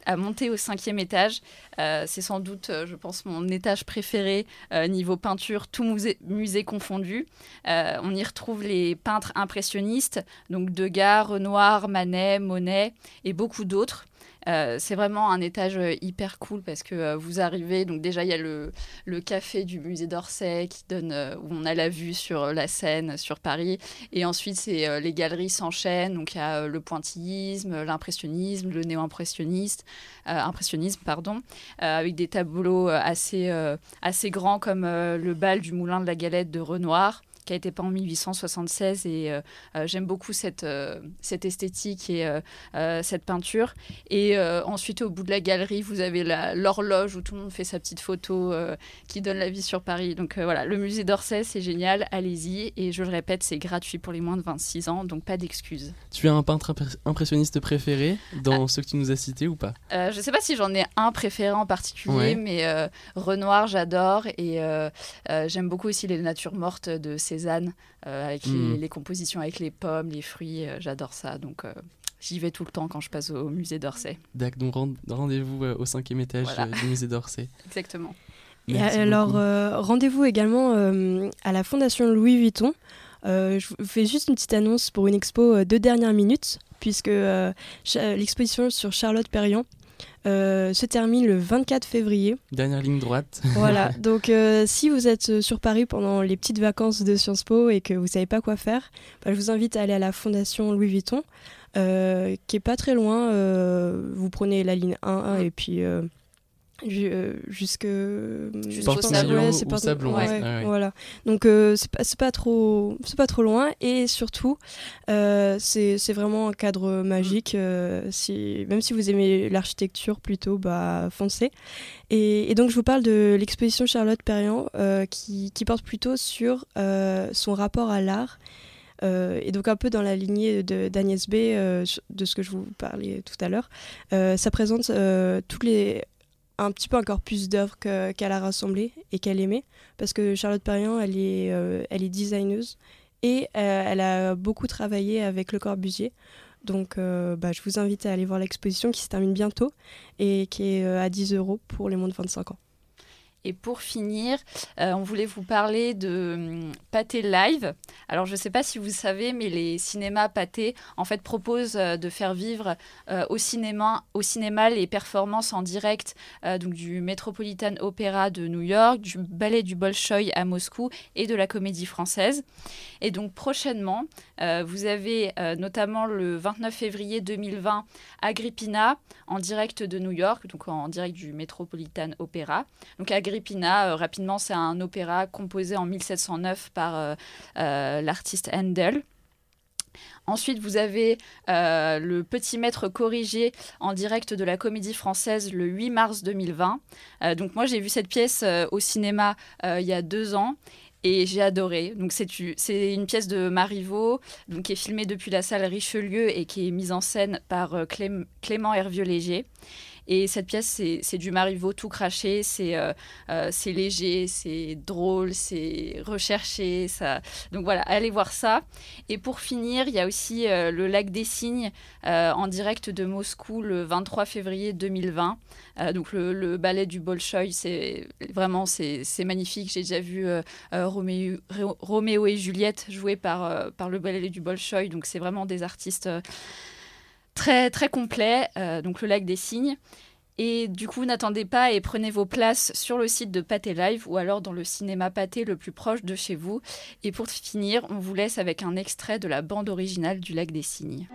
à monter au cinquième étage. Euh, c'est sans doute, je pense, mon étage préféré niveau peinture, tout musée, musée confondu. on y retrouve les peintres impressionnistes, donc Degas, Renoir, Manet, Monet et beaucoup d'autres. Euh, c'est vraiment un étage euh, hyper cool parce que euh, vous arrivez, donc déjà il y a le, café du musée d'Orsay qui donne, où on a la vue sur la Seine, sur Paris. Et ensuite, c'est les galeries s'enchaînent. Donc il y a le pointillisme, l'impressionnisme, le néo-impressionniste, impressionnisme, pardon, avec des tableaux assez, assez grands comme le bal du moulin de la galette de Renoir qui a été peint en 1876 et j'aime beaucoup cette, cette esthétique et cette peinture. Et ensuite, au bout de la galerie, vous avez l'horloge où tout le monde fait sa petite photo qui donne la vie sur Paris. Donc voilà, le musée d'Orsay, c'est génial, allez-y. Et je le répète, c'est gratuit pour les moins de 26 ans, donc pas d'excuses. Tu as un peintre impressionniste préféré dans ah. ceux que tu nous as cités ou pas? Je ne sais pas si j'en ai un préféré en particulier, mais Renoir, j'adore. Et j'aime beaucoup aussi les natures mortes de Cézanne, avec hmm. les, compositions avec les pommes, les fruits. j'adore ça. Donc J'y vais tout le temps quand je passe au musée d'Orsay. D'accord, donc rendez-vous au cinquième étage du musée d'Orsay. Exactement. Et alors, rendez-vous également à la Fondation Louis Vuitton. je vous fais juste une petite annonce pour une expo de dernière minute, puisque l'exposition sur Charlotte Perriand euh, se termine le 24 février. Dernière ligne droite. voilà, donc euh, si vous êtes sur Paris pendant les petites vacances de Sciences Po et que vous ne savez pas quoi faire, bah, je vous invite à aller à la Fondation Louis Vuitton, euh, qui est pas très loin. vous prenez la ligne 1, et puis euh, jusque jusqu'au Sablon, c'est pas Sablon voilà. Donc euh, c'est pas, pas trop c'est pas trop loin. Et surtout euh, c'est vraiment un cadre magique si même si vous aimez l'architecture plutôt bah foncez. Et, et, donc je vous parle de l'exposition Charlotte Perriand qui, qui, porte plutôt sur son rapport à l'art et donc un peu dans la lignée d'Agnès B, de ce que je vous parlais tout à l'heure, ça présente toutes les un petit peu encore plus d'œuvres qu'elle a rassemblées et qu'elle aimait. Parce que Charlotte Perriand, elle est, euh, elle est designeuse et euh, elle a beaucoup travaillé avec Le Corbusier. Donc euh, bah, je vous invite à aller voir l'exposition qui se termine bientôt et qui est à 10 euros pour les moins de 25 ans. Et pour finir, euh, on voulait vous parler de hum, Pâté Live. Alors, je ne sais pas si vous savez, mais les cinémas Pâté, en fait, proposent euh, de faire vivre euh, au, cinéma, au cinéma les performances en direct donc du Metropolitan Opera de New York, du Ballet du Bolchoï à Moscou et de la Comédie Française. Et donc, prochainement, vous avez notamment le 29 février 2020 Agrippina en direct de New York, donc en direct du Metropolitan Opera. Euh, rapidement, c'est un opéra composé en 1709 par euh, euh, l'artiste Handel. Ensuite, vous avez le Petit Maître corrigé en direct de la Comédie Française le 8 mars 2020. donc moi, j'ai vu cette pièce au cinéma il y a deux ans et j'ai adoré. Donc c'est une pièce de Marivaux, qui est filmée depuis la salle Richelieu et qui est mise en scène par Clément Hervieux-Léger. Et cette pièce, c'est du Marivaux tout craché, c'est euh, euh, c'est léger, c'est drôle, c'est recherché. Donc voilà, allez voir ça. Et pour finir, il y a aussi euh, le Lac des Cygnes en direct de Moscou le 23 février 2020. donc le, ballet du Bolchoï, c'est vraiment c'est magnifique. J'ai déjà vu Roméo, Roméo, et Juliette jouer par, par le ballet du Bolchoï. Donc c'est vraiment des artistes très très complet, euh, donc le lac des cygnes. Et du coup, n'attendez pas et prenez vos places sur le site de Pâté Live ou alors dans le cinéma Pâté le plus proche de chez vous. Et pour finir, on vous laisse avec un extrait de la bande originale du lac des cygnes.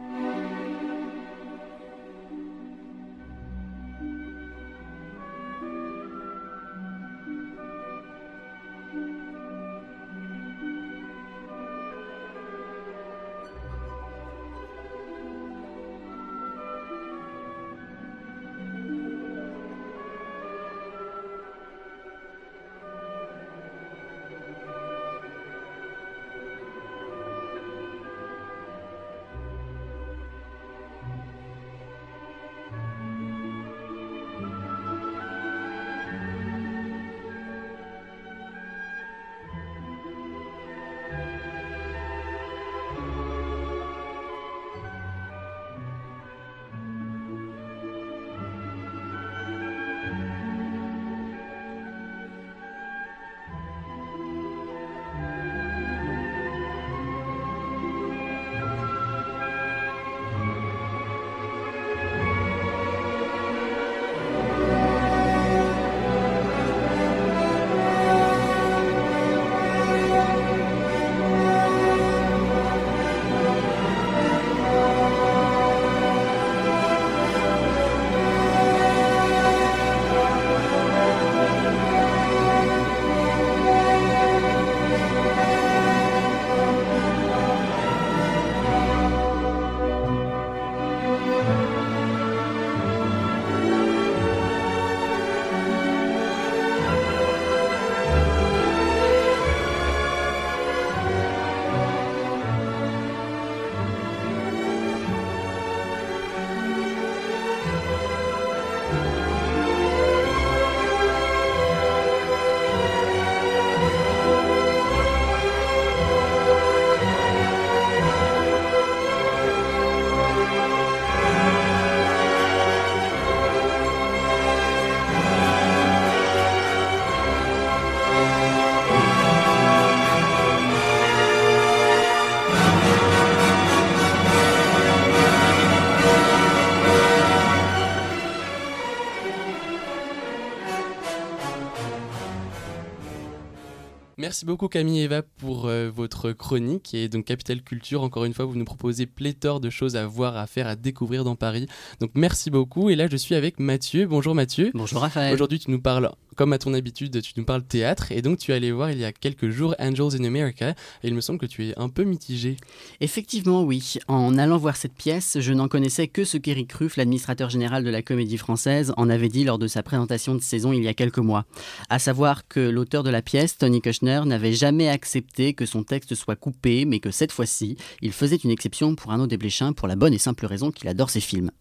Merci beaucoup Camille et Eva pour euh, votre chronique et donc Capital Culture. Encore une fois, vous nous proposez pléthore de choses à voir, à faire, à découvrir dans Paris. Donc merci beaucoup. Et là, je suis avec Mathieu. Bonjour Mathieu. Bonjour Raphaël. Aujourd'hui, tu nous parles, comme à ton habitude, tu nous parles théâtre. Et donc, tu es allé voir il y a quelques jours Angels in America. Et il me semble que tu es un peu mitigé. Effectivement, oui. En allant voir cette pièce, je n'en connaissais que ce qu'Éric Ruff, l'administrateur général de la Comédie Française, en avait dit lors de sa présentation de saison il y a quelques mois. À savoir que l'auteur de la pièce, Tony Kushner, n'avait jamais accepté que son texte soit coupé, mais que cette fois-ci, il faisait une exception pour Arnaud Desplechin pour la bonne et simple raison qu'il adore ses films.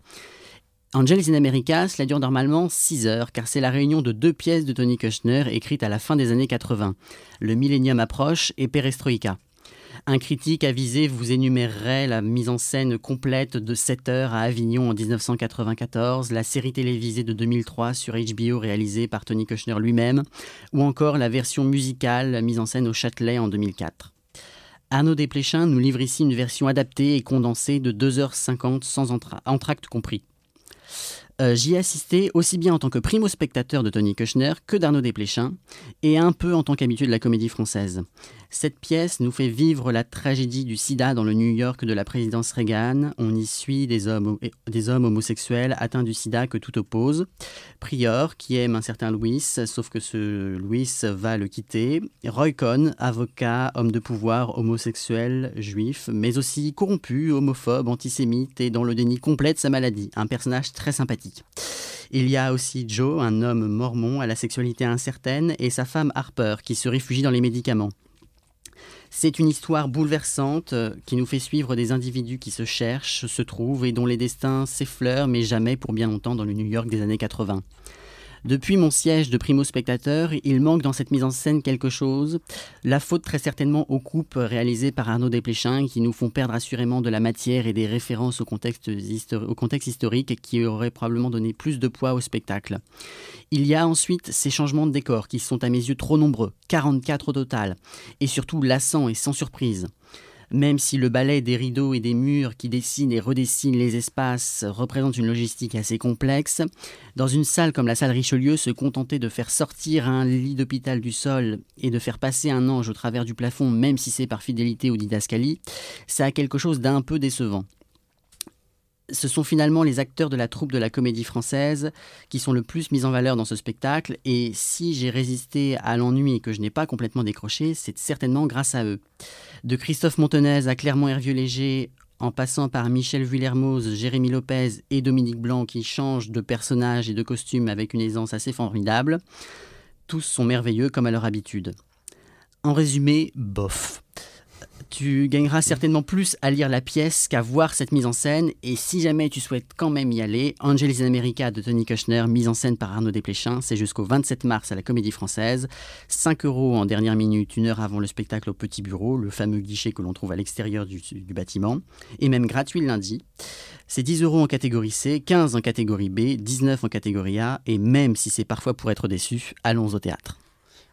Angels in America, cela dure normalement 6 heures, car c'est la réunion de deux pièces de Tony Kushner écrites à la fin des années 80. Le Millennium approche et Perestroïka. Un critique avisé vous énumérerait la mise en scène complète de 7 heures à Avignon en 1994, la série télévisée de 2003 sur HBO réalisée par Tony Kushner lui-même, ou encore la version musicale mise en scène au Châtelet en 2004. Arnaud Desplechin nous livre ici une version adaptée et condensée de 2h50 sans entra- entracte compris. Euh, J'y ai assisté aussi bien en tant que primo-spectateur de Tony Kushner que d'Arnaud Desplechin, et un peu en tant qu'habitué de la comédie française. Cette pièce nous fait vivre la tragédie du sida dans le New York de la présidence Reagan. On y suit des hommes, homosexuels atteints du sida que tout oppose. Prior, qui aime un certain Louis, sauf que ce Louis va le quitter. Roy Cohn, avocat, homme de pouvoir, homosexuel, juif, mais aussi corrompu, homophobe, antisémite et dans le déni complet de sa maladie. Un personnage très sympathique. Il y a aussi Joe, un homme mormon à la sexualité incertaine, et sa femme Harper, qui se réfugie dans les médicaments. C'est une histoire bouleversante euh, qui nous fait suivre des individus qui se cherchent, se trouvent et dont les destins s'effleurent, mais jamais pour bien longtemps dans le New York des années 80. Depuis mon siège de primo-spectateur, il manque dans cette mise en scène quelque chose. La faute très certainement aux coupes réalisées par Arnaud Desplechin qui nous font perdre assurément de la matière et des références au contexte, historique qui auraient probablement donné plus de poids au spectacle. Il y a ensuite ces changements de décor qui sont à mes yeux trop nombreux, 44 au total, et surtout lassants et sans surprise. Même si le ballet des rideaux et des murs qui dessinent et redessinent les espaces représente une logistique assez complexe, dans une salle comme la salle Richelieu, se contenter de faire sortir un lit d'hôpital du sol et de faire passer un ange au travers du plafond, même si c'est par fidélité ou didascalie, ça a quelque chose d'un peu décevant. Ce sont finalement les acteurs de la troupe de la comédie française qui sont le plus mis en valeur dans ce spectacle, et si j'ai résisté à l'ennui et que je n'ai pas complètement décroché, c'est certainement grâce à eux. De Christophe Montenez à Clermont Hervieux-Léger, en passant par Michel Vuillermoz, Jérémy Lopez et Dominique Blanc qui changent de personnage et de costume avec une aisance assez formidable, tous sont merveilleux comme à leur habitude. En résumé, bof. Tu gagneras certainement plus à lire la pièce qu'à voir cette mise en scène. Et si jamais tu souhaites quand même y aller, Angels in America de Tony Kushner, mise en scène par Arnaud Desplechin, c'est jusqu'au 27 mars à la Comédie Française. 5 euros en dernière minute, une heure avant le spectacle au Petit Bureau, le fameux guichet que l'on trouve à l'extérieur du, du bâtiment. Et même gratuit le lundi. C'est 10 euros en catégorie C, 15 en catégorie B, 19 en catégorie A. Et même si c'est parfois pour être déçu, allons au théâtre.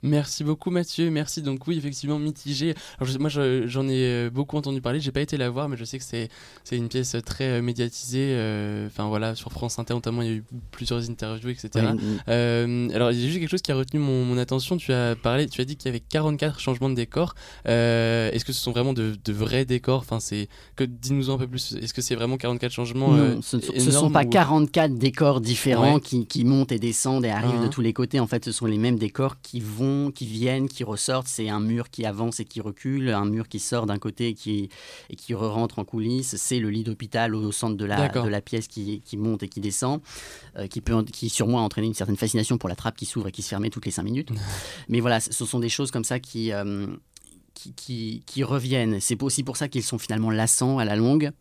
Merci beaucoup Mathieu, merci. Donc oui, effectivement, mitigé. Alors, je- moi, je- j'en ai euh, beaucoup entendu parler, j'ai pas été la voir, mais je sais que c'est c'est une pièce très euh, médiatisée. euh, Enfin voilà, sur France Inter notamment, il y a eu plusieurs interviews, etc. Euh, alors, il y a juste quelque chose qui a retenu mon, mon attention. Tu as parlé, tu as dit qu'il y avait 44 changements de décors. Euh, Est-ce que ce sont vraiment de, de vrais décors? Enfin, c'est que dis-nous un peu plus. Est-ce que c'est vraiment 44 changements Non, ce ne sont- ce énormes sont pas ou- 44 décors différents Ouais. qui, qui montent et descendent et arrivent de tous les côtés. En fait, ce sont les mêmes décors qui vont, qui viennent, qui ressortent. C'est un mur qui avance et qui recule, un mur qui sort d'un côté et qui, et qui re-rentre en coulisses. C'est le lit d'hôpital au centre de la, D'accord. de la pièce qui, qui monte et qui descend, euh, qui peut, qui sur moi entraîner une certaine fascination pour la trappe qui s'ouvre et qui se ferme toutes les 5 minutes. Mais voilà, ce sont des choses comme ça qui... euh, qui, qui- qui reviennent. C'est aussi pour ça qu'ils sont finalement lassants à la longue.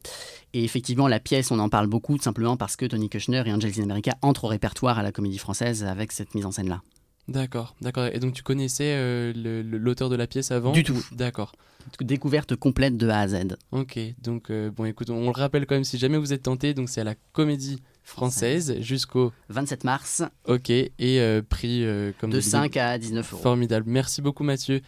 Et effectivement, la pièce, on en parle beaucoup, simplement parce que Tony Kushner et Angels in America entrent au répertoire à la comédie française avec cette mise en scène-là. D'accord, d'accord. Et donc tu connaissais euh, l'auteur de la pièce avant Du tout. ou- D'accord. Découverte complète de A à Z. Ok, donc euh, bon, écoute, on le rappelle quand même si jamais vous êtes tenté, donc c'est à la Comédie Française jusqu'au 27 mars, ok et euh, prix comme de d'habitude. 5 à 19 euros. Formidable. Merci beaucoup Mathieu.